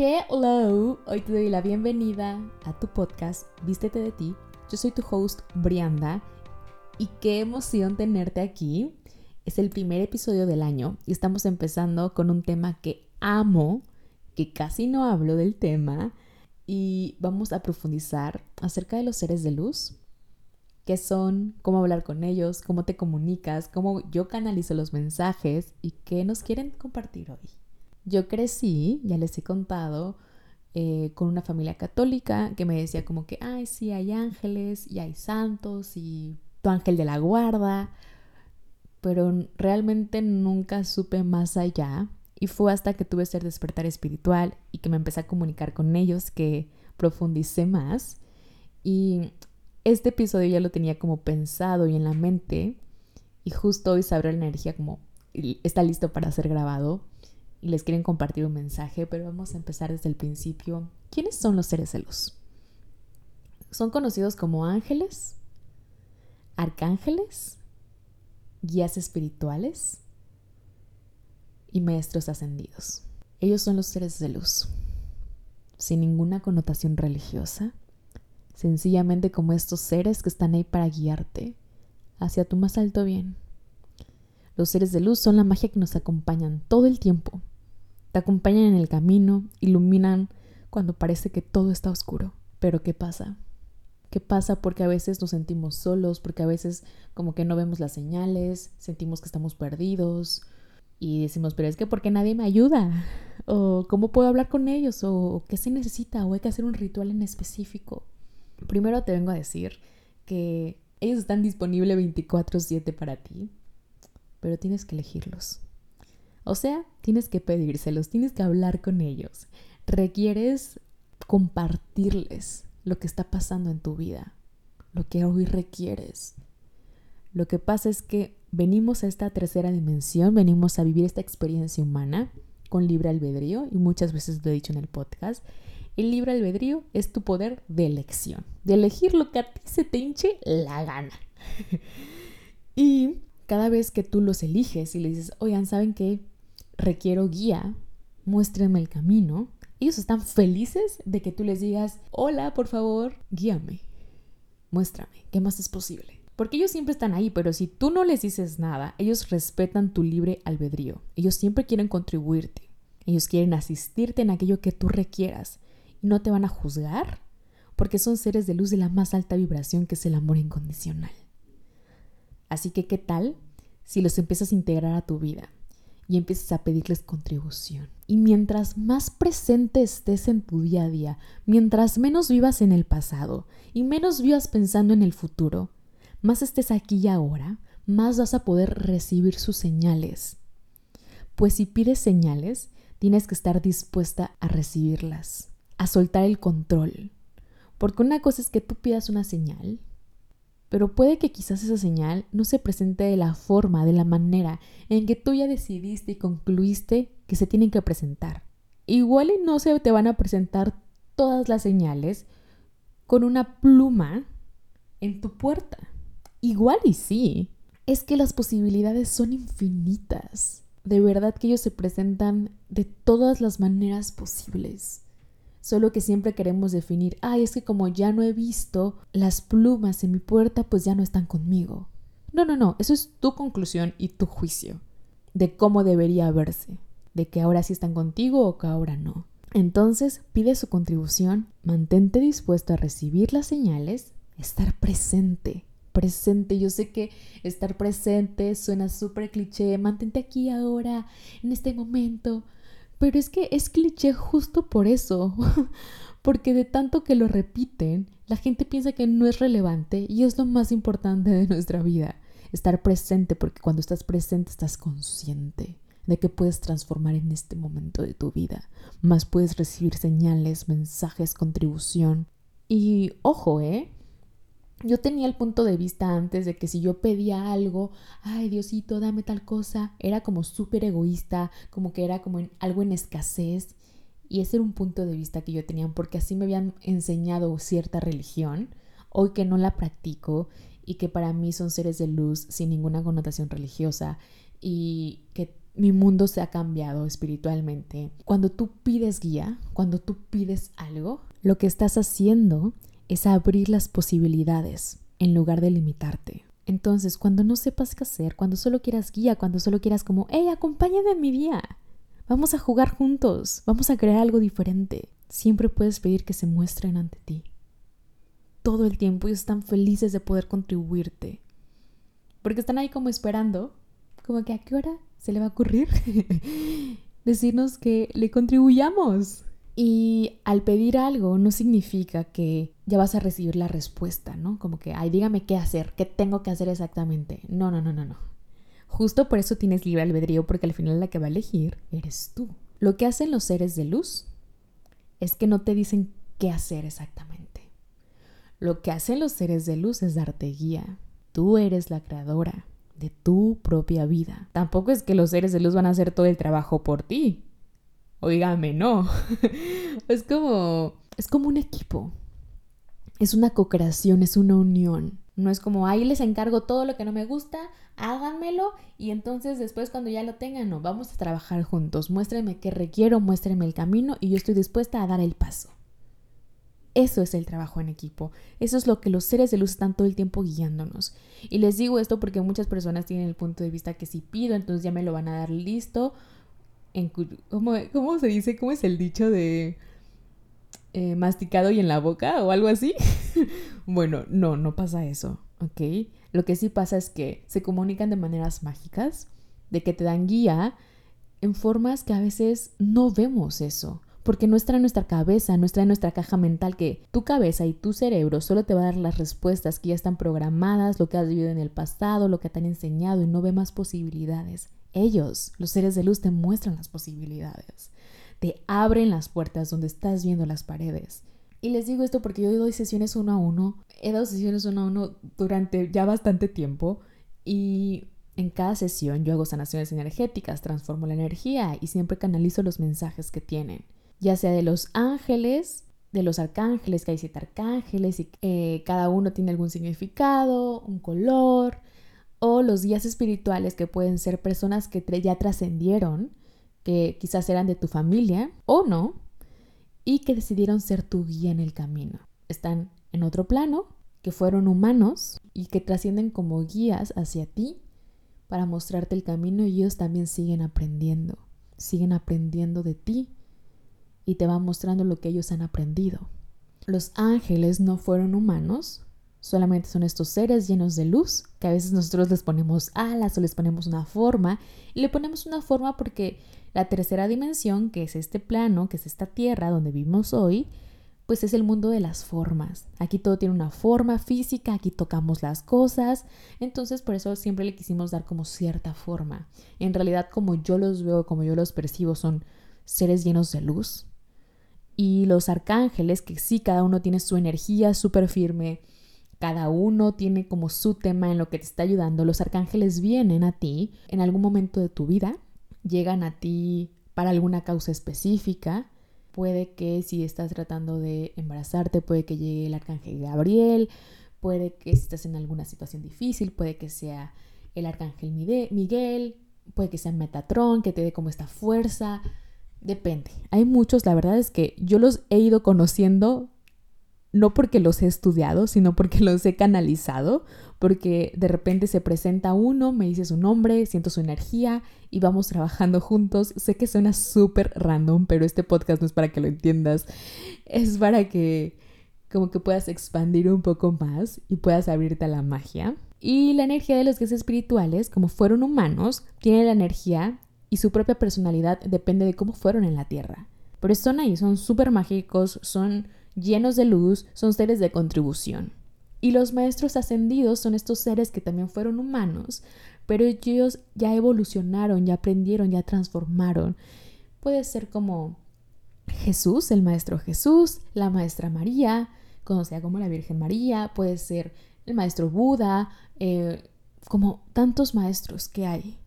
Hello, hoy te doy la bienvenida a tu podcast Vístete de ti. Yo soy tu host Brianda y qué emoción tenerte aquí. Es el primer episodio del año y estamos empezando con un tema que amo, que casi no hablo del tema y vamos a profundizar acerca de los seres de luz, qué son, cómo hablar con ellos, cómo te comunicas, cómo yo canalizo los mensajes y qué nos quieren compartir hoy. Yo crecí, ya les he contado, eh, con una familia católica que me decía como que, ay, sí, hay ángeles y hay santos y tu ángel de la guarda, pero realmente nunca supe más allá y fue hasta que tuve ese despertar espiritual y que me empecé a comunicar con ellos que profundicé más y este episodio ya lo tenía como pensado y en la mente y justo hoy se abrió la energía como está listo para ser grabado y les quieren compartir un mensaje, pero vamos a empezar desde el principio. ¿Quiénes son los seres de luz? Son conocidos como ángeles, arcángeles, guías espirituales y maestros ascendidos. Ellos son los seres de luz, sin ninguna connotación religiosa, sencillamente como estos seres que están ahí para guiarte hacia tu más alto bien. Los seres de luz son la magia que nos acompañan todo el tiempo. Acompañan en el camino, iluminan cuando parece que todo está oscuro. Pero ¿qué pasa? ¿Qué pasa? Porque a veces nos sentimos solos, porque a veces como que no vemos las señales, sentimos que estamos perdidos y decimos, pero es que porque nadie me ayuda? ¿O cómo puedo hablar con ellos? ¿O qué se necesita? ¿O hay que hacer un ritual en específico? Primero te vengo a decir que ellos están disponibles 24/7 para ti pero tienes que elegirlos. O sea, tienes que pedírselos, tienes que hablar con ellos. Requieres compartirles lo que está pasando en tu vida, lo que hoy requieres. Lo que pasa es que venimos a esta tercera dimensión, venimos a vivir esta experiencia humana con libre albedrío, y muchas veces lo he dicho en el podcast, el libre albedrío es tu poder de elección, de elegir lo que a ti se te hinche la gana. y cada vez que tú los eliges y le dices, oigan, ¿saben qué? Requiero guía, muéstrenme el camino. Ellos están felices de que tú les digas, hola, por favor, guíame, muéstrame, ¿qué más es posible? Porque ellos siempre están ahí, pero si tú no les dices nada, ellos respetan tu libre albedrío. Ellos siempre quieren contribuirte. Ellos quieren asistirte en aquello que tú requieras. Y no te van a juzgar porque son seres de luz de la más alta vibración que es el amor incondicional. Así que, ¿qué tal si los empiezas a integrar a tu vida y empiezas a pedirles contribución? Y mientras más presente estés en tu día a día, mientras menos vivas en el pasado y menos vivas pensando en el futuro, más estés aquí y ahora, más vas a poder recibir sus señales. Pues si pides señales, tienes que estar dispuesta a recibirlas, a soltar el control. Porque una cosa es que tú pidas una señal pero puede que quizás esa señal no se presente de la forma, de la manera en que tú ya decidiste y concluiste que se tienen que presentar. Igual y no se te van a presentar todas las señales con una pluma en tu puerta. Igual y sí. Es que las posibilidades son infinitas. De verdad que ellos se presentan de todas las maneras posibles. Solo que siempre queremos definir, ay, es que como ya no he visto las plumas en mi puerta, pues ya no están conmigo. No, no, no, eso es tu conclusión y tu juicio de cómo debería verse, de que ahora sí están contigo o que ahora no. Entonces, pide su contribución, mantente dispuesto a recibir las señales, estar presente, presente. Yo sé que estar presente suena súper cliché, mantente aquí ahora, en este momento, pero es que es cliché justo por eso, porque de tanto que lo repiten, la gente piensa que no es relevante y es lo más importante de nuestra vida. Estar presente, porque cuando estás presente estás consciente de que puedes transformar en este momento de tu vida. Más puedes recibir señales, mensajes, contribución. Y ojo, ¿eh? Yo tenía el punto de vista antes de que si yo pedía algo, ay Diosito, dame tal cosa, era como súper egoísta, como que era como algo en escasez. Y ese era un punto de vista que yo tenía porque así me habían enseñado cierta religión, hoy que no la practico y que para mí son seres de luz sin ninguna connotación religiosa y que mi mundo se ha cambiado espiritualmente. Cuando tú pides guía, cuando tú pides algo, lo que estás haciendo es abrir las posibilidades en lugar de limitarte. Entonces, cuando no sepas qué hacer, cuando solo quieras guía, cuando solo quieras como, hey, acompáñame en mi día, vamos a jugar juntos, vamos a crear algo diferente, siempre puedes pedir que se muestren ante ti. Todo el tiempo ellos están felices de poder contribuirte. Porque están ahí como esperando, como que a qué hora se le va a ocurrir decirnos que le contribuyamos. Y al pedir algo no significa que ya vas a recibir la respuesta, ¿no? Como que, ay, dígame qué hacer, qué tengo que hacer exactamente. No, no, no, no, no. Justo por eso tienes libre albedrío, porque al final la que va a elegir eres tú. Lo que hacen los seres de luz es que no te dicen qué hacer exactamente. Lo que hacen los seres de luz es darte guía. Tú eres la creadora de tu propia vida. Tampoco es que los seres de luz van a hacer todo el trabajo por ti. Oígame, no. es como es como un equipo. Es una co-creación, es una unión. No es como ahí les encargo todo lo que no me gusta, háganmelo y entonces después cuando ya lo tengan, no, vamos a trabajar juntos. Muéstrenme qué requiero, muéstrenme el camino y yo estoy dispuesta a dar el paso. Eso es el trabajo en equipo. Eso es lo que los seres de luz están todo el tiempo guiándonos. Y les digo esto porque muchas personas tienen el punto de vista que si pido, entonces ya me lo van a dar listo. En, ¿cómo, ¿Cómo se dice? ¿Cómo es el dicho de eh, masticado y en la boca o algo así? bueno, no, no pasa eso, ¿ok? Lo que sí pasa es que se comunican de maneras mágicas, de que te dan guía en formas que a veces no vemos eso porque no está en nuestra cabeza, no está en nuestra caja mental que tu cabeza y tu cerebro solo te va a dar las respuestas que ya están programadas, lo que has vivido en el pasado, lo que te han enseñado y no ve más posibilidades. Ellos, los seres de luz, te muestran las posibilidades, te abren las puertas donde estás viendo las paredes. Y les digo esto porque yo doy sesiones uno a uno, he dado sesiones uno a uno durante ya bastante tiempo y en cada sesión yo hago sanaciones energéticas, transformo la energía y siempre canalizo los mensajes que tienen ya sea de los ángeles, de los arcángeles, que hay siete arcángeles y eh, cada uno tiene algún significado, un color, o los guías espirituales que pueden ser personas que ya trascendieron, que quizás eran de tu familia o no, y que decidieron ser tu guía en el camino. Están en otro plano, que fueron humanos y que trascienden como guías hacia ti para mostrarte el camino y ellos también siguen aprendiendo, siguen aprendiendo de ti y te va mostrando lo que ellos han aprendido. Los ángeles no fueron humanos, solamente son estos seres llenos de luz, que a veces nosotros les ponemos alas o les ponemos una forma, y le ponemos una forma porque la tercera dimensión, que es este plano, que es esta tierra donde vivimos hoy, pues es el mundo de las formas. Aquí todo tiene una forma física, aquí tocamos las cosas, entonces por eso siempre le quisimos dar como cierta forma. En realidad como yo los veo, como yo los percibo, son seres llenos de luz, y los arcángeles, que sí, cada uno tiene su energía súper firme, cada uno tiene como su tema en lo que te está ayudando. Los arcángeles vienen a ti en algún momento de tu vida, llegan a ti para alguna causa específica. Puede que si estás tratando de embarazarte, puede que llegue el arcángel Gabriel, puede que si estás en alguna situación difícil, puede que sea el arcángel Miguel, puede que sea Metatron, que te dé como esta fuerza. Depende. Hay muchos, la verdad es que yo los he ido conociendo no porque los he estudiado, sino porque los he canalizado, porque de repente se presenta uno, me dice su nombre, siento su energía y vamos trabajando juntos. Sé que suena súper random, pero este podcast no es para que lo entiendas, es para que como que puedas expandir un poco más y puedas abrirte a la magia. Y la energía de los guías espirituales, como fueron humanos, tiene la energía y su propia personalidad depende de cómo fueron en la Tierra. Pero son ahí, son súper mágicos, son llenos de luz, son seres de contribución. Y los maestros ascendidos son estos seres que también fueron humanos, pero ellos ya evolucionaron, ya aprendieron, ya transformaron. Puede ser como Jesús, el maestro Jesús, la maestra María, conocida como la Virgen María, puede ser el maestro Buda, eh, como tantos maestros que hay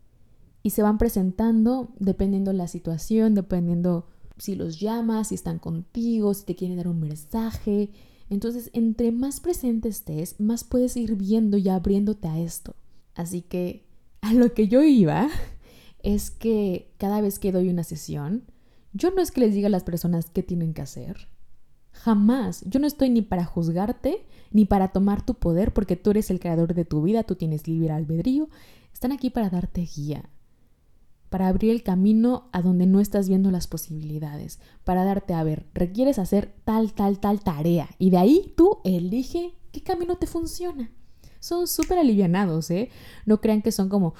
y se van presentando dependiendo la situación, dependiendo si los llamas, si están contigo, si te quieren dar un mensaje. Entonces, entre más presente estés, más puedes ir viendo y abriéndote a esto. Así que a lo que yo iba es que cada vez que doy una sesión, yo no es que les diga a las personas qué tienen que hacer. Jamás. Yo no estoy ni para juzgarte, ni para tomar tu poder, porque tú eres el creador de tu vida, tú tienes libre albedrío. Están aquí para darte guía, para abrir el camino a donde no estás viendo las posibilidades, para darte a ver, requieres hacer tal, tal, tal tarea. Y de ahí tú elige qué camino te funciona. Son súper alivianados, ¿eh? No crean que son como,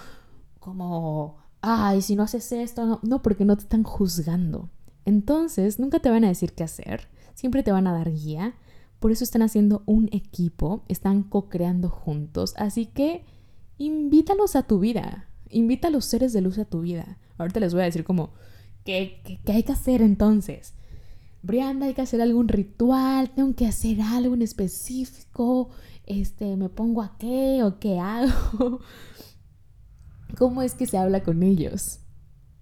como ay, si no haces esto, no, no, porque no te están juzgando. Entonces, nunca te van a decir qué hacer, siempre te van a dar guía. Por eso están haciendo un equipo, están co-creando juntos. Así que invítalos a tu vida, invita a los seres de luz a tu vida. Ahorita les voy a decir como, ¿qué, hay que hacer entonces? Brianda, hay que hacer algún ritual, tengo que hacer algo en específico, este, me pongo a qué o qué hago. ¿Cómo es que se habla con ellos?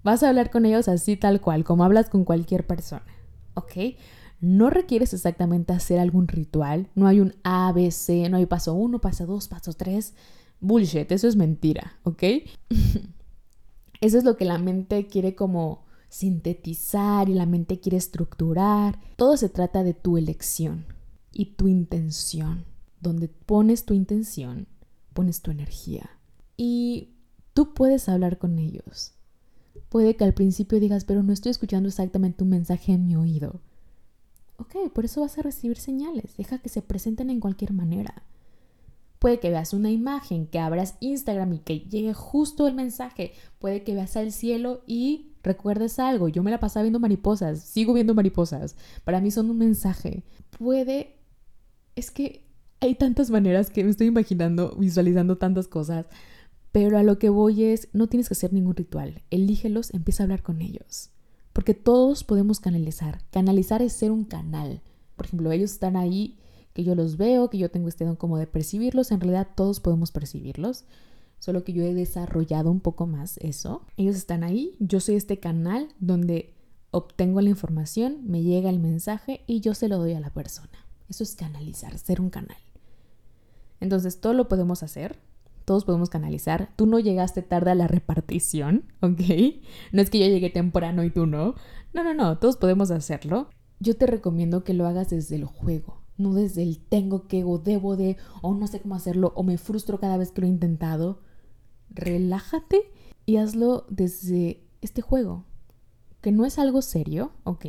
Vas a hablar con ellos así tal cual, como hablas con cualquier persona. ¿Ok? No requieres exactamente hacer algún ritual. No hay un A, B, C, no hay paso 1, paso 2, paso 3. Bullshit, eso es mentira, ¿ok? eso es lo que la mente quiere como sintetizar y la mente quiere estructurar. Todo se trata de tu elección y tu intención. Donde pones tu intención, pones tu energía. Y Tú puedes hablar con ellos. Puede que al principio digas, pero no estoy escuchando exactamente un mensaje en mi oído. Ok, por eso vas a recibir señales. Deja que se presenten en cualquier manera. Puede que veas una imagen, que abras Instagram y que llegue justo el mensaje. Puede que veas al cielo y recuerdes algo. Yo me la pasaba viendo mariposas, sigo viendo mariposas. Para mí son un mensaje. Puede... Es que hay tantas maneras que me estoy imaginando, visualizando tantas cosas. Pero a lo que voy es, no tienes que hacer ningún ritual, elígelos, empieza a hablar con ellos. Porque todos podemos canalizar. Canalizar es ser un canal. Por ejemplo, ellos están ahí, que yo los veo, que yo tengo este don como de percibirlos. En realidad todos podemos percibirlos. Solo que yo he desarrollado un poco más eso. Ellos están ahí, yo soy este canal donde obtengo la información, me llega el mensaje y yo se lo doy a la persona. Eso es canalizar, ser un canal. Entonces, todo lo podemos hacer todos podemos canalizar. Tú no llegaste tarde a la repartición, ¿ok? No es que yo llegué temprano y tú no. No, no, no, todos podemos hacerlo. Yo te recomiendo que lo hagas desde el juego, no desde el tengo que o debo de o no sé cómo hacerlo o me frustro cada vez que lo he intentado. Relájate y hazlo desde este juego, que no es algo serio, ¿ok?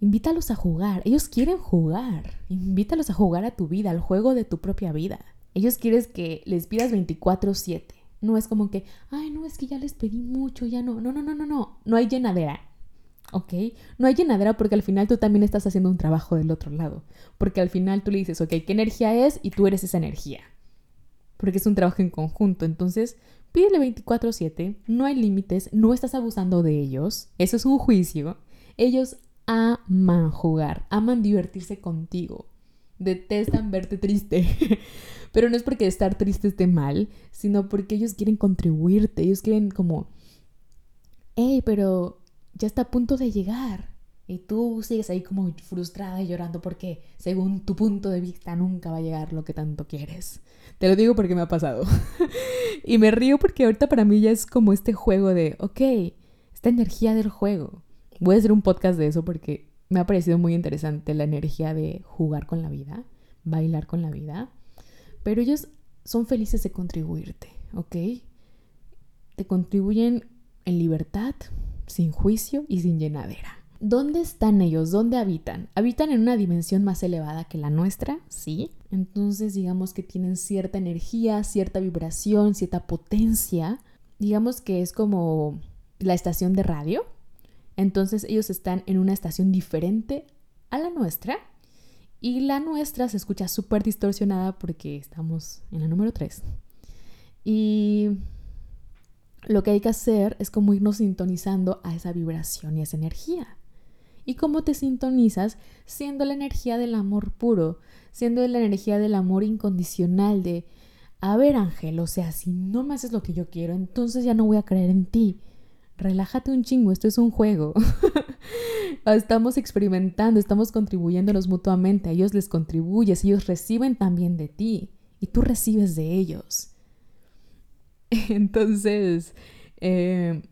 Invítalos a jugar. Ellos quieren jugar. Invítalos a jugar a tu vida, al juego de tu propia vida. Ellos quieren que les pidas 24/7. No es como que, ay, no, es que ya les pedí mucho, ya no. No, no, no, no, no. No hay llenadera. ¿Ok? No hay llenadera porque al final tú también estás haciendo un trabajo del otro lado. Porque al final tú le dices, ok, ¿qué energía es? Y tú eres esa energía. Porque es un trabajo en conjunto. Entonces, pídele 24/7. No hay límites. No estás abusando de ellos. Eso es un juicio. Ellos aman jugar. Aman divertirse contigo. Detestan verte triste. Pero no es porque estar triste esté mal, sino porque ellos quieren contribuirte, ellos quieren como, hey, pero ya está a punto de llegar. Y tú sigues ahí como frustrada y llorando porque según tu punto de vista nunca va a llegar lo que tanto quieres. Te lo digo porque me ha pasado. y me río porque ahorita para mí ya es como este juego de, ok, esta energía del juego. Voy a hacer un podcast de eso porque me ha parecido muy interesante la energía de jugar con la vida, bailar con la vida. Pero ellos son felices de contribuirte, ¿ok? Te contribuyen en libertad, sin juicio y sin llenadera. ¿Dónde están ellos? ¿Dónde habitan? ¿Habitan en una dimensión más elevada que la nuestra? Sí. Entonces digamos que tienen cierta energía, cierta vibración, cierta potencia. Digamos que es como la estación de radio. Entonces ellos están en una estación diferente a la nuestra y la nuestra se escucha súper distorsionada porque estamos en la número 3. Y lo que hay que hacer es como irnos sintonizando a esa vibración y a esa energía. ¿Y cómo te sintonizas? Siendo la energía del amor puro, siendo la energía del amor incondicional de, a ver Ángel, o sea, si no me haces lo que yo quiero, entonces ya no voy a creer en ti relájate un chingo, esto es un juego. estamos experimentando, estamos contribuyéndonos mutuamente, a ellos les contribuyes, ellos reciben también de ti y tú recibes de ellos. Entonces, Eh,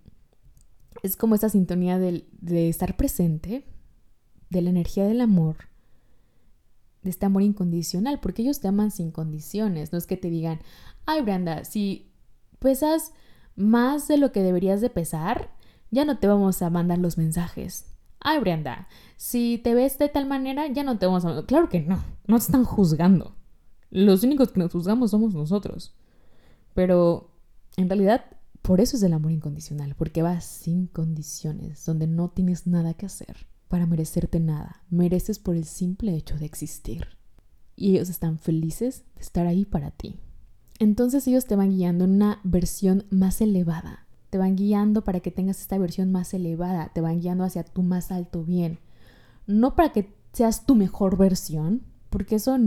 es como esta sintonía de, de estar presente, de la energía del amor, de este amor incondicional, porque ellos te aman sin condiciones. No es que te digan, ay Branda, si pesas más de lo que deberías de pesar, ya no te vamos a mandar los mensajes. Ay Brenda, si te ves de tal manera, ya no te vamos a... Claro que no, no te están juzgando. Los únicos que nos juzgamos somos nosotros. Pero en realidad, por eso es el amor incondicional, porque va sin condiciones, donde no tienes nada que hacer para merecerte nada. Mereces por el simple hecho de existir. Y ellos están felices de estar ahí para ti. Entonces ellos te van guiando en una versión más elevada. Te van guiando para que tengas esta versión más elevada. Te van guiando hacia tu más alto bien. No para que seas tu mejor versión, porque eso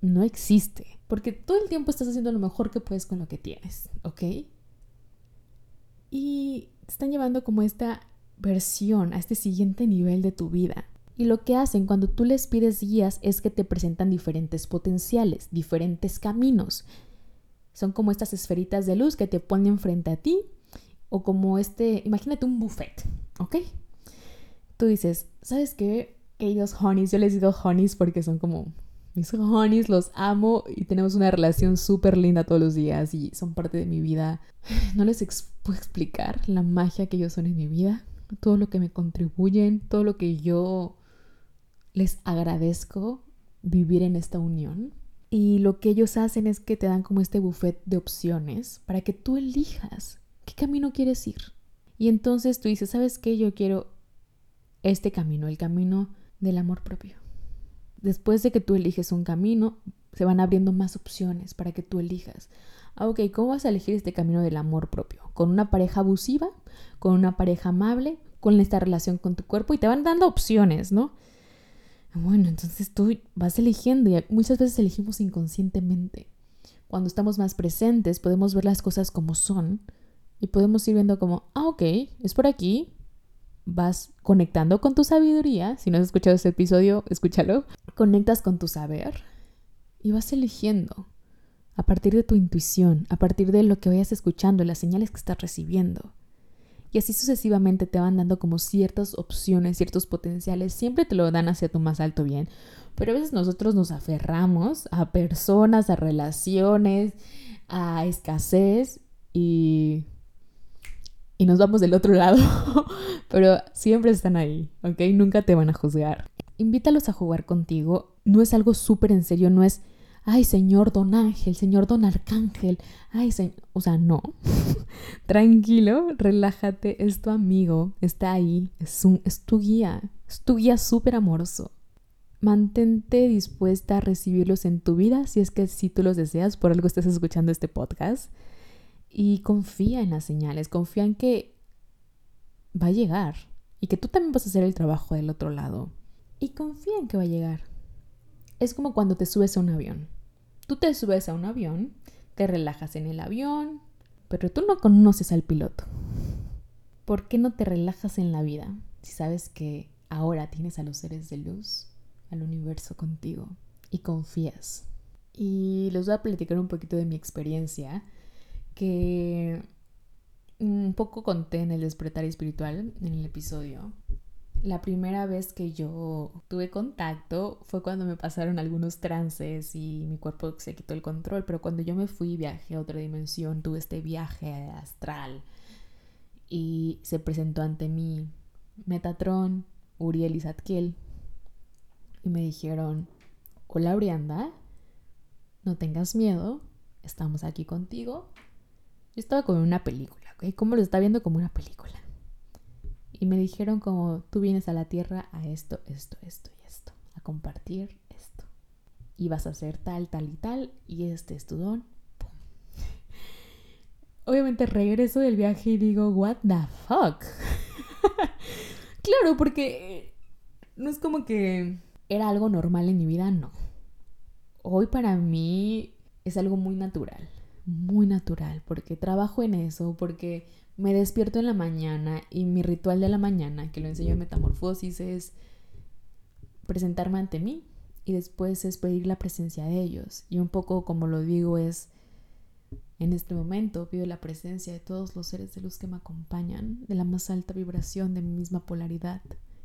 no existe. Porque todo el tiempo estás haciendo lo mejor que puedes con lo que tienes, ¿ok? Y te están llevando como esta versión, a este siguiente nivel de tu vida. Y lo que hacen cuando tú les pides guías es que te presentan diferentes potenciales, diferentes caminos. Son como estas esferitas de luz que te ponen frente a ti o como este, imagínate un buffet, ¿ok? Tú dices, ¿sabes qué? Ellos honeys, yo les digo honeys porque son como mis honeys, los amo y tenemos una relación súper linda todos los días y son parte de mi vida. No les puedo explicar la magia que ellos son en mi vida todo lo que me contribuyen, todo lo que yo les agradezco vivir en esta unión. Y lo que ellos hacen es que te dan como este buffet de opciones para que tú elijas qué camino quieres ir. Y entonces tú dices, ¿sabes qué? Yo quiero este camino, el camino del amor propio. Después de que tú eliges un camino, se van abriendo más opciones para que tú elijas. Ah, ok, ¿cómo vas a elegir este camino del amor propio? ¿Con una pareja abusiva? ¿Con una pareja amable? ¿Con esta relación con tu cuerpo? Y te van dando opciones, ¿no? Bueno, entonces tú vas eligiendo y muchas veces elegimos inconscientemente. Cuando estamos más presentes podemos ver las cosas como son y podemos ir viendo como, ah, ok, es por aquí. Vas conectando con tu sabiduría. Si no has escuchado este episodio, escúchalo. Conectas con tu saber y vas eligiendo a partir de tu intuición, a partir de lo que vayas escuchando, las señales que estás recibiendo. Y así sucesivamente te van dando como ciertas opciones, ciertos potenciales, siempre te lo dan hacia tu más alto bien. Pero a veces nosotros nos aferramos a personas, a relaciones, a escasez y, y nos vamos del otro lado. Pero siempre están ahí, ¿ok? Nunca te van a juzgar. Invítalos a jugar contigo. No es algo súper en serio, no es ay, señor don Ángel, señor don Arcángel, ay, señor, o sea, no. Tranquilo, relájate, es tu amigo, está ahí, es, un, es tu guía, es tu guía súper amoroso. Mantente dispuesta a recibirlos en tu vida si es que si tú los deseas, por algo estás escuchando este podcast. Y confía en las señales, confía en que va a llegar y que tú también vas a hacer el trabajo del otro lado. Y confía en que va a llegar. Es como cuando te subes a un avión. Tú te subes a un avión, te relajas en el avión, pero tú no conoces al piloto. ¿Por qué no te relajas en la vida si sabes que ahora tienes a los seres de luz, al universo contigo y confías? Y les voy a platicar un poquito de mi experiencia que un poco conté en el despertar espiritual en el episodio la primera vez que yo tuve contacto fue cuando me pasaron algunos trances y mi cuerpo se quitó el control, pero cuando yo me fui viajé a otra dimensión, tuve este viaje astral y se presentó ante mí Metatron, Uriel y Zadkiel y me dijeron, hola Brianda, no tengas miedo, estamos aquí contigo. Yo estaba como en una película, ¿ok? Como lo está viendo como una película y me dijeron como tú vienes a la tierra a esto, esto, esto y esto, a compartir esto. Y vas a hacer tal, tal y tal y este es tu don. Obviamente regreso del viaje y digo, what the fuck. claro, porque no es como que era algo normal en mi vida, no. Hoy para mí es algo muy natural, muy natural, porque trabajo en eso, porque me despierto en la mañana y mi ritual de la mañana, que lo enseño en Metamorfosis, es presentarme ante mí y después es pedir la presencia de ellos. Y un poco como lo digo es En este momento pido la presencia de todos los seres de luz que me acompañan, de la más alta vibración de mi misma polaridad,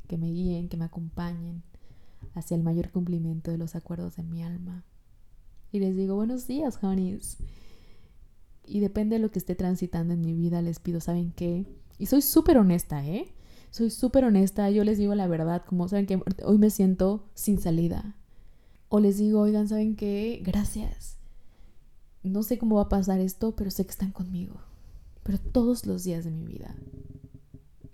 que me guíen, que me acompañen hacia el mayor cumplimiento de los acuerdos de mi alma. Y les digo, buenos días, honeys. Y depende de lo que esté transitando en mi vida, les pido, ¿saben qué? Y soy súper honesta, ¿eh? Soy súper honesta, yo les digo la verdad, como saben que hoy me siento sin salida. O les digo, oigan, ¿saben qué? Gracias no sé cómo va a pasar esto, pero sé que están conmigo. Pero todos los días de mi vida.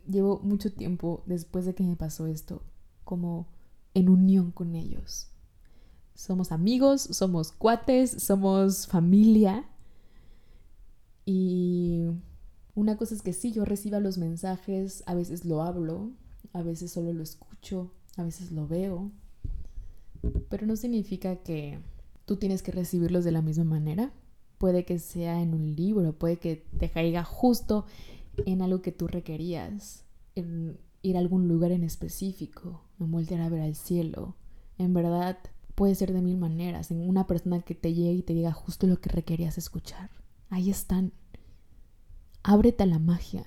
Llevo mucho tiempo después de que me pasó esto, como en unión con ellos. Somos amigos, somos cuates, somos familia. Y una cosa es que sí, yo reciba los mensajes, a veces lo hablo, a veces solo lo escucho, a veces lo veo, pero no significa que tú tienes que recibirlos de la misma manera puede que sea en un libro, puede que te caiga justo en algo que tú requerías, en ir a algún lugar en específico, en voltear a ver al cielo. En verdad, puede ser de mil maneras, en una persona que te llegue y te diga justo lo que requerías escuchar. Ahí están. Ábrete a la magia.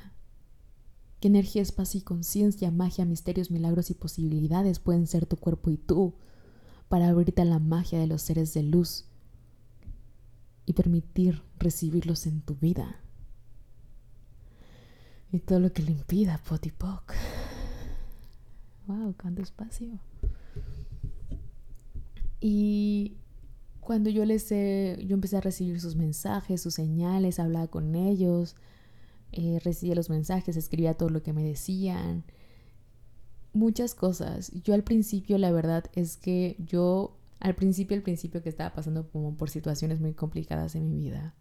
¿Qué energía, espacio y conciencia, magia, misterios, milagros y posibilidades pueden ser tu cuerpo y tú para abrirte a la magia de los seres de luz y permitir recibirlos en tu vida. Y todo lo que le impida, Potipoc. Wow, cuánto espacio. Y cuando yo les yo empecé a recibir sus mensajes, sus señales, hablaba con ellos, eh, recibía los mensajes, escribía todo lo que me decían, muchas cosas. Yo al principio la verdad es que yo al principio, al principio que estaba pasando como por situaciones muy complicadas en mi vida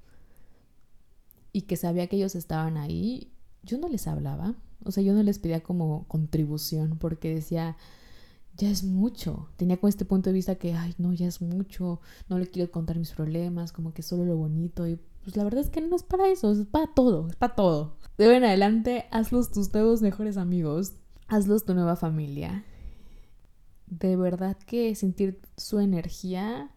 y que sabía que ellos estaban ahí, yo no les hablaba, o sea, yo no les pedía como contribución porque decía, ya es mucho. Tenía con este punto de vista que, ay, no, ya es mucho, no le quiero contar mis problemas, como que solo lo bonito. Y pues la verdad es que no es para eso, es para todo, es para todo. De en adelante, hazlos tus nuevos mejores amigos, hazlos tu nueva familia de verdad que sentir su energía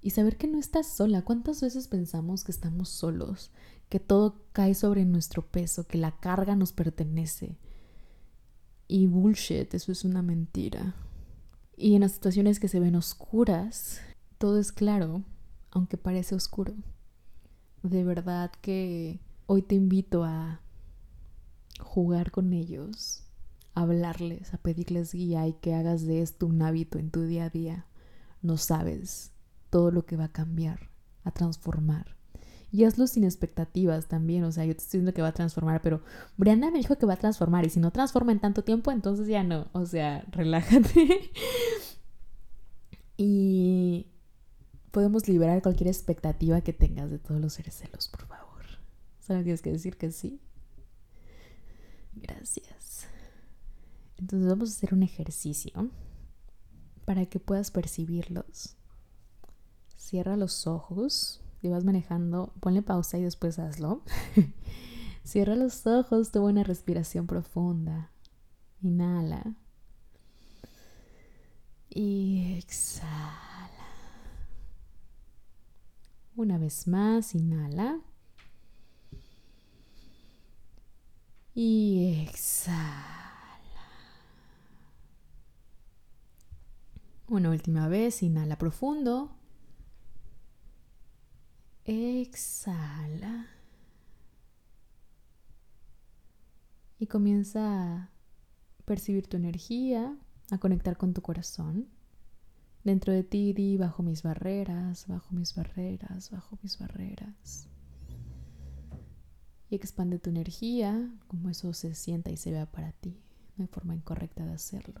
y saber que no estás sola. ¿Cuántas veces pensamos que estamos solos? Que todo cae sobre nuestro peso, que la carga nos pertenece. Y bullshit, eso es una mentira. Y en las situaciones que se ven oscuras, todo es claro, aunque parece oscuro. De verdad que hoy te invito a jugar con ellos, hablarles, a pedirles guía y que hagas de esto un hábito en tu día a día. No sabes todo lo que va a cambiar, a transformar. Y hazlo sin expectativas también, o sea, yo te estoy diciendo que va a transformar, pero Brianna me dijo que va a transformar y si no transforma en tanto tiempo, entonces ya no, o sea, relájate. y podemos liberar cualquier expectativa que tengas de todos los seres celos, por favor. Solo tienes que decir que sí. Gracias. Entonces vamos a hacer un ejercicio para que puedas percibirlos. Cierra los ojos y vas manejando, ponle pausa y después hazlo. Cierra los ojos, toma una respiración profunda. Inhala. Y exhala. Una vez más, inhala. Y exhala. Una última vez, inhala profundo. Exhala. Y comienza a percibir tu energía, a conectar con tu corazón. Dentro de ti di bajo mis barreras, bajo mis barreras, bajo mis barreras. Y expande tu energía, como eso se sienta y se vea para ti. No hay forma incorrecta de hacerlo.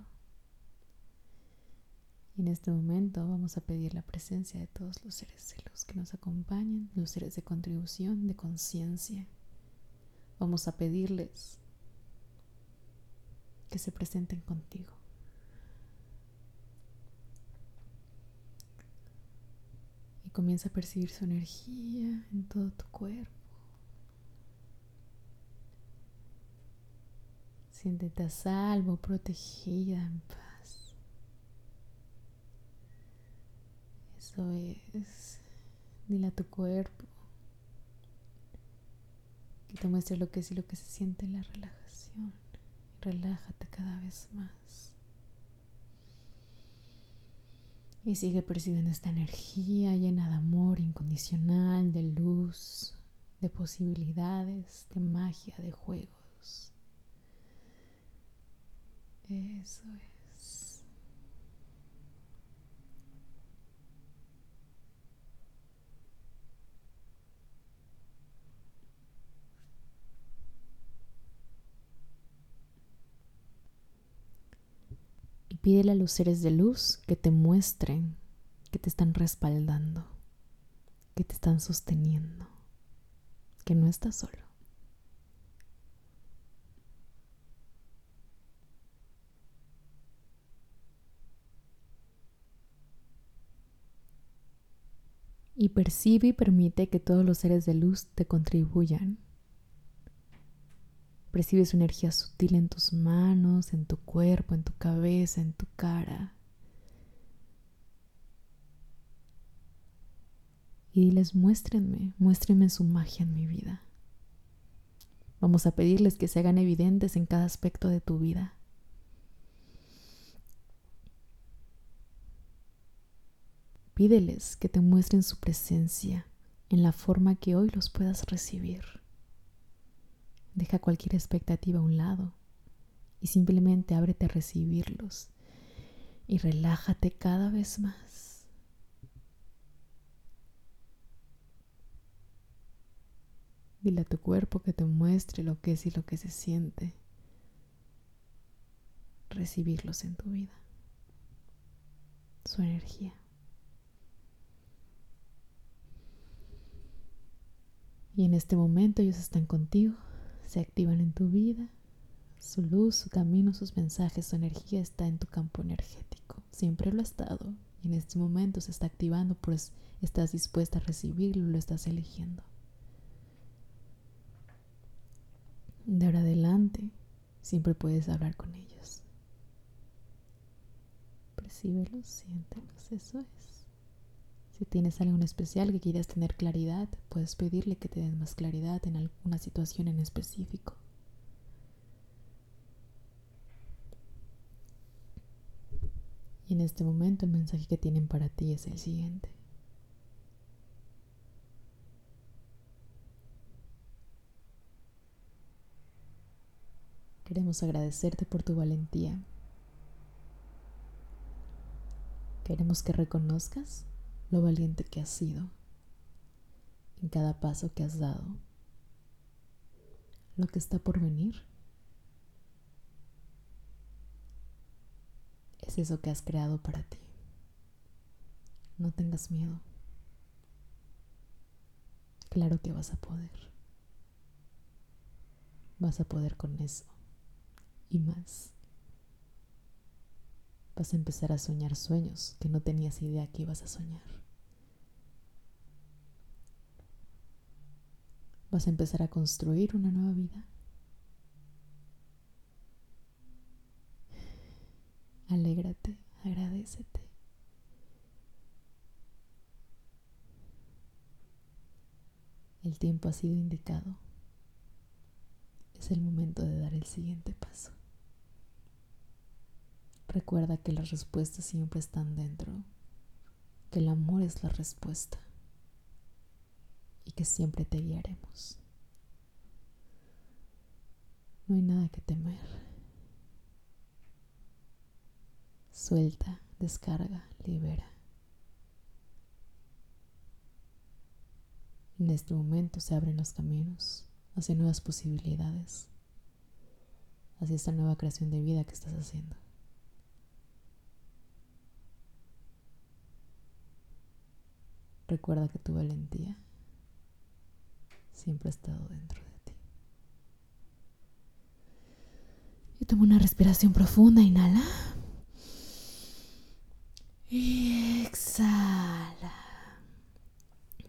Y en este momento vamos a pedir la presencia de todos los seres de luz que nos acompañan, los seres de contribución, de conciencia. Vamos a pedirles que se presenten contigo. Y comienza a percibir su energía en todo tu cuerpo. Siéntete a salvo, protegida, en paz. Eso es. Dile a tu cuerpo Que te muestre lo que es y lo que se siente en la relajación. Relájate cada vez más. Y sigue percibiendo esta energía llena de amor incondicional, de luz, de posibilidades, de magia, de juegos. Eso es. Pídele a los seres de luz que te muestren que te están respaldando, que te están sosteniendo, que no estás solo. y percibe y permite que todos los seres de luz te contribuyan. Percibe su energía sutil en tus manos, en tu cuerpo, en tu cabeza, en tu cara. Y diles, muéstrenme, muéstrenme su magia en mi vida. Vamos a pedirles que se hagan evidentes en cada aspecto de tu vida. Pídeles que te muestren su presencia en la forma que hoy los puedas recibir. Deja cualquier expectativa a un lado y simplemente ábrete a recibirlos y relájate cada vez más. Dile a tu cuerpo que te muestre lo que es y lo que se siente. Recibirlos en tu vida. Su energía. Y en este momento ellos están contigo, se activan en tu vida. Su luz, su camino, sus mensajes, su energía está en tu campo energético. Siempre lo ha estado. Y en este momento se está activando, pues estás dispuesta a recibirlo, lo estás eligiendo. De ahora adelante, siempre puedes hablar con ellos. Percíbelos, siéntelos, eso es. Si tienes algo en especial que quieras tener claridad, puedes pedirle que te den más claridad en alguna situación en específico. Y en este momento el mensaje que tienen para ti es el siguiente. Queremos agradecerte por tu valentía. Queremos que reconozcas lo valiente que has sido en cada paso que has dado, lo que está por venir. Es eso que has creado para ti. No tengas miedo. Claro que vas a poder. Vas a poder con eso y más. Vas a empezar a soñar sueños que no tenías idea que ibas a soñar. Vas a empezar a construir una nueva vida. Alégrate, agradecete. El tiempo ha sido indicado. Es el momento de dar el siguiente paso. Recuerda que las respuestas siempre están dentro, que el amor es la respuesta y que siempre te guiaremos. No hay nada que temer. Suelta, descarga, libera. En este momento se abren los caminos hacia nuevas posibilidades, hacia esta nueva creación de vida que estás haciendo. Recuerda que tu valentía siempre ha estado dentro de ti. Y toma una respiración profunda, inhala. Y exhala.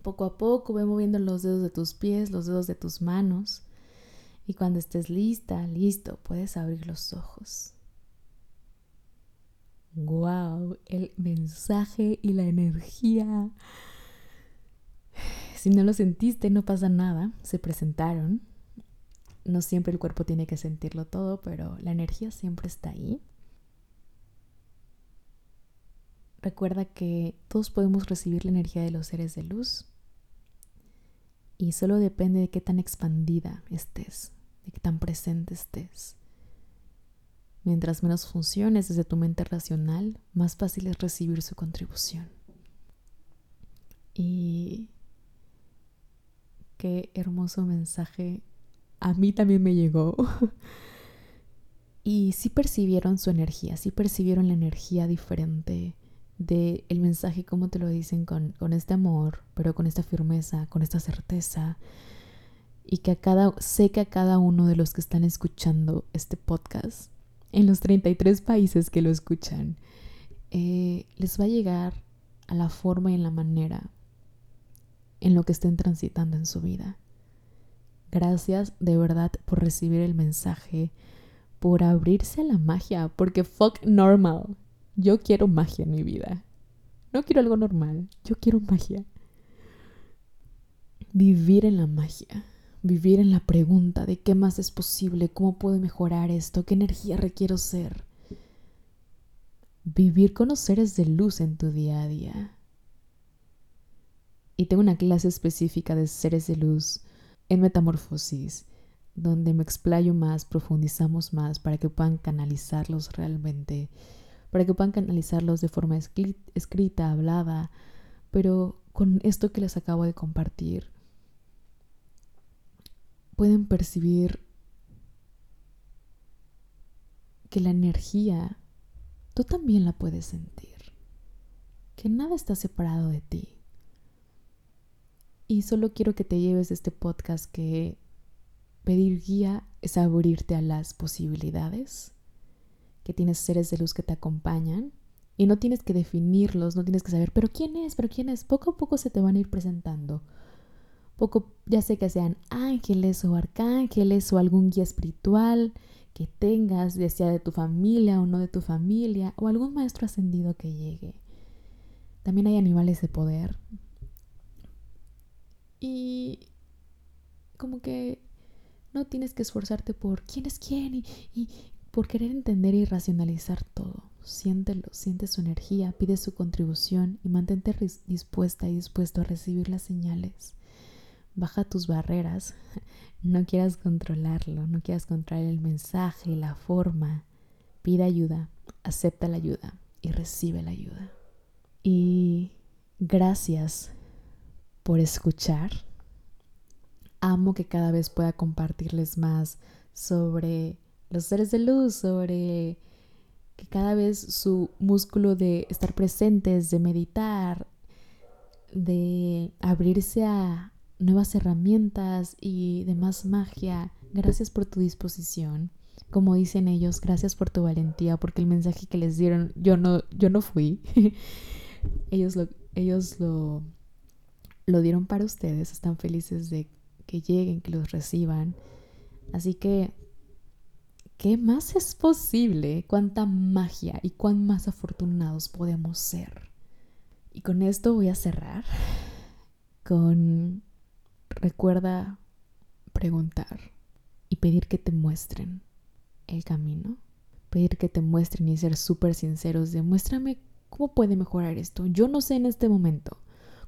Poco a poco ve moviendo los dedos de tus pies, los dedos de tus manos. Y cuando estés lista, listo, puedes abrir los ojos. ¡Wow! El mensaje y la energía si no lo sentiste, no pasa nada. Se presentaron. No siempre el cuerpo tiene que sentirlo todo, pero la energía siempre está ahí. Recuerda que todos podemos recibir la energía de los seres de luz y solo depende de qué tan expandida estés, de qué tan presente estés. Mientras menos funciones desde tu mente racional, más fácil es recibir su contribución. Y qué hermoso mensaje. A mí también me llegó. y sí percibieron su energía, sí percibieron la energía diferente de el mensaje, como te lo dicen, con, con este amor, pero con esta firmeza, con esta certeza. Y que a cada, sé que a cada uno de los que están escuchando este podcast, en los 33 países que lo escuchan, eh, les va a llegar a la forma y en la manera en lo que estén transitando en su vida. Gracias de verdad por recibir el mensaje, por abrirse a la magia, porque fuck normal. Yo quiero magia en mi vida. No quiero algo normal, yo quiero magia. Vivir en la magia, vivir en la pregunta de qué más es posible, cómo puedo mejorar esto, qué energía requiero ser. Vivir con los seres de luz en tu día a día. Y tengo una clase específica de seres de luz en metamorfosis, donde me explayo más, profundizamos más para que puedan canalizarlos realmente para que puedan canalizarlos de forma escrita, hablada, pero con esto que les acabo de compartir, pueden percibir que la energía tú también la puedes sentir, que nada está separado de ti. Y solo quiero que te lleves este podcast que pedir guía es abrirte a las posibilidades que tienes seres de luz que te acompañan y no tienes que definirlos, no tienes que saber, pero quién es, pero quién es. Poco a poco se te van a ir presentando. Poco, ya sé que sean ángeles o arcángeles o algún guía espiritual que tengas, ya sea de tu familia o no de tu familia, o algún maestro ascendido que llegue. También hay animales de poder. Y como que no tienes que esforzarte por quién es quién y, y por querer entender y racionalizar todo. Siéntelo, siente su energía, pide su contribución y mantente dispuesta y dispuesto a recibir las señales. Baja tus barreras, no quieras controlarlo, no quieras controlar el mensaje, la forma. Pide ayuda, acepta la ayuda y recibe la ayuda. Y gracias por escuchar. Amo que cada vez pueda compartirles más sobre los seres de luz, sobre que cada vez su músculo de estar presentes, de meditar, de abrirse a nuevas herramientas y de más magia. Gracias por tu disposición. Como dicen ellos, gracias por tu valentía, porque el mensaje que les dieron, yo no, yo no fui. ellos lo, ellos lo, lo dieron para ustedes. Están felices de que lleguen, que los reciban. Así que ¿Qué más es posible? ¿Cuánta magia y cuán más afortunados podemos ser? Y con esto voy a cerrar con recuerda preguntar y pedir que te muestren el camino. Pedir que te muestren y ser súper sinceros de muéstrame cómo puede mejorar esto. Yo no sé en este momento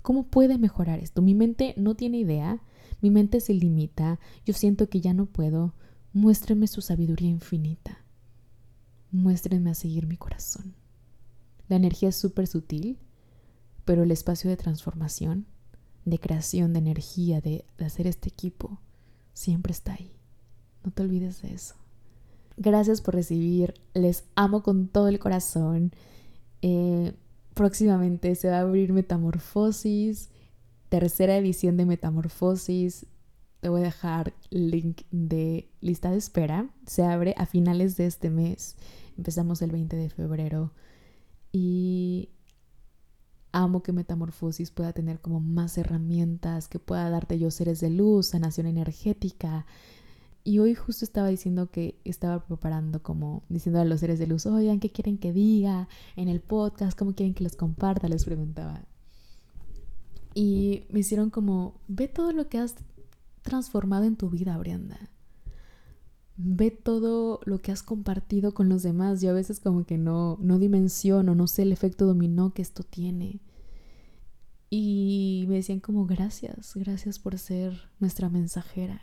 cómo puede mejorar esto. Mi mente no tiene idea, mi mente se limita, yo siento que ya no puedo, Muéstreme su sabiduría infinita. Muéstrenme a seguir mi corazón. La energía es súper sutil, pero el espacio de transformación, de creación, de energía, de, hacer este equipo, siempre está ahí. No te olvides de eso. Gracias por recibir. Les amo con todo el corazón. Eh, próximamente se va a abrir Metamorfosis, tercera edición de Metamorfosis. Te voy a dejar link de lista de espera. Se abre a finales de este mes. Empezamos el 20 de febrero. Y amo que Metamorfosis pueda tener como más herramientas, que pueda darte yo seres de luz, sanación energética. Y hoy justo estaba diciendo que estaba preparando como diciendo a los seres de luz, oigan, ¿qué quieren que diga en el podcast? ¿Cómo quieren que los comparta? Les preguntaba. Y me hicieron como, ve todo lo que has transformado en tu vida, Brianda. ve todo lo que has compartido con los demás. Yo a veces como que no, no dimensiono, no sé el efecto dominó que esto tiene. Y me decían como gracias, gracias por ser nuestra mensajera.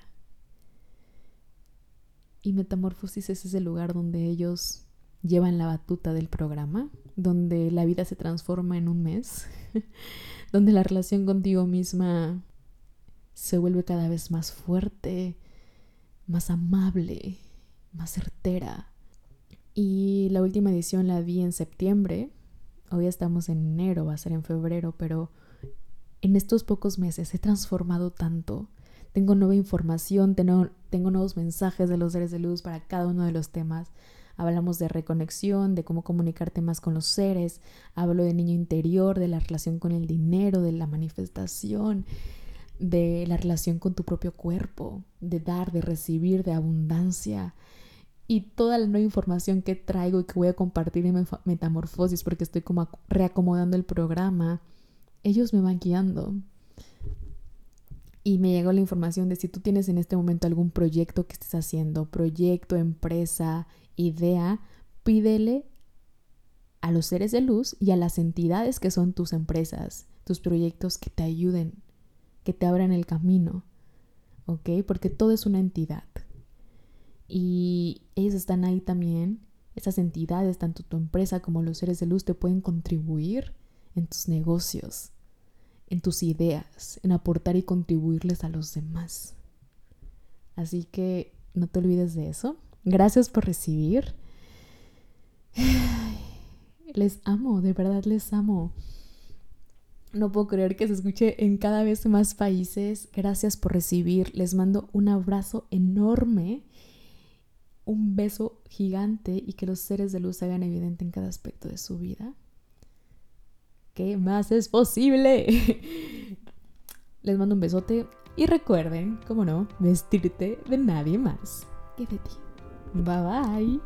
Y Metamorfosis es ese lugar donde ellos llevan la batuta del programa, donde la vida se transforma en un mes, donde la relación contigo misma se vuelve cada vez más fuerte, más amable, más certera. Y la última edición la vi en septiembre. Hoy estamos en enero, va a ser en febrero, pero en estos pocos meses he transformado tanto. Tengo nueva información, tengo, tengo nuevos mensajes de los seres de luz para cada uno de los temas. Hablamos de reconexión, de cómo comunicarte más con los seres. Hablo de niño interior, de la relación con el dinero, de la manifestación, de la relación con tu propio cuerpo, de dar, de recibir, de abundancia. Y toda la nueva información que traigo y que voy a compartir en Metamorfosis, porque estoy como reacomodando el programa, ellos me van guiando. Y me llegó la información de si tú tienes en este momento algún proyecto que estés haciendo, proyecto, empresa, idea, pídele a los seres de luz y a las entidades que son tus empresas, tus proyectos que te ayuden que te abran el camino, ¿ok? Porque todo es una entidad. Y ellos están ahí también, esas entidades, tanto tu empresa como los seres de luz, te pueden contribuir en tus negocios, en tus ideas, en aportar y contribuirles a los demás. Así que no te olvides de eso. Gracias por recibir. Les amo, de verdad les amo. No puedo creer que se escuche en cada vez más países. Gracias por recibir. Les mando un abrazo enorme, un beso gigante y que los seres de luz se hagan evidente en cada aspecto de su vida. ¿Qué más es posible? Les mando un besote y recuerden, como no, vestirte de nadie más que de ti. Bye bye.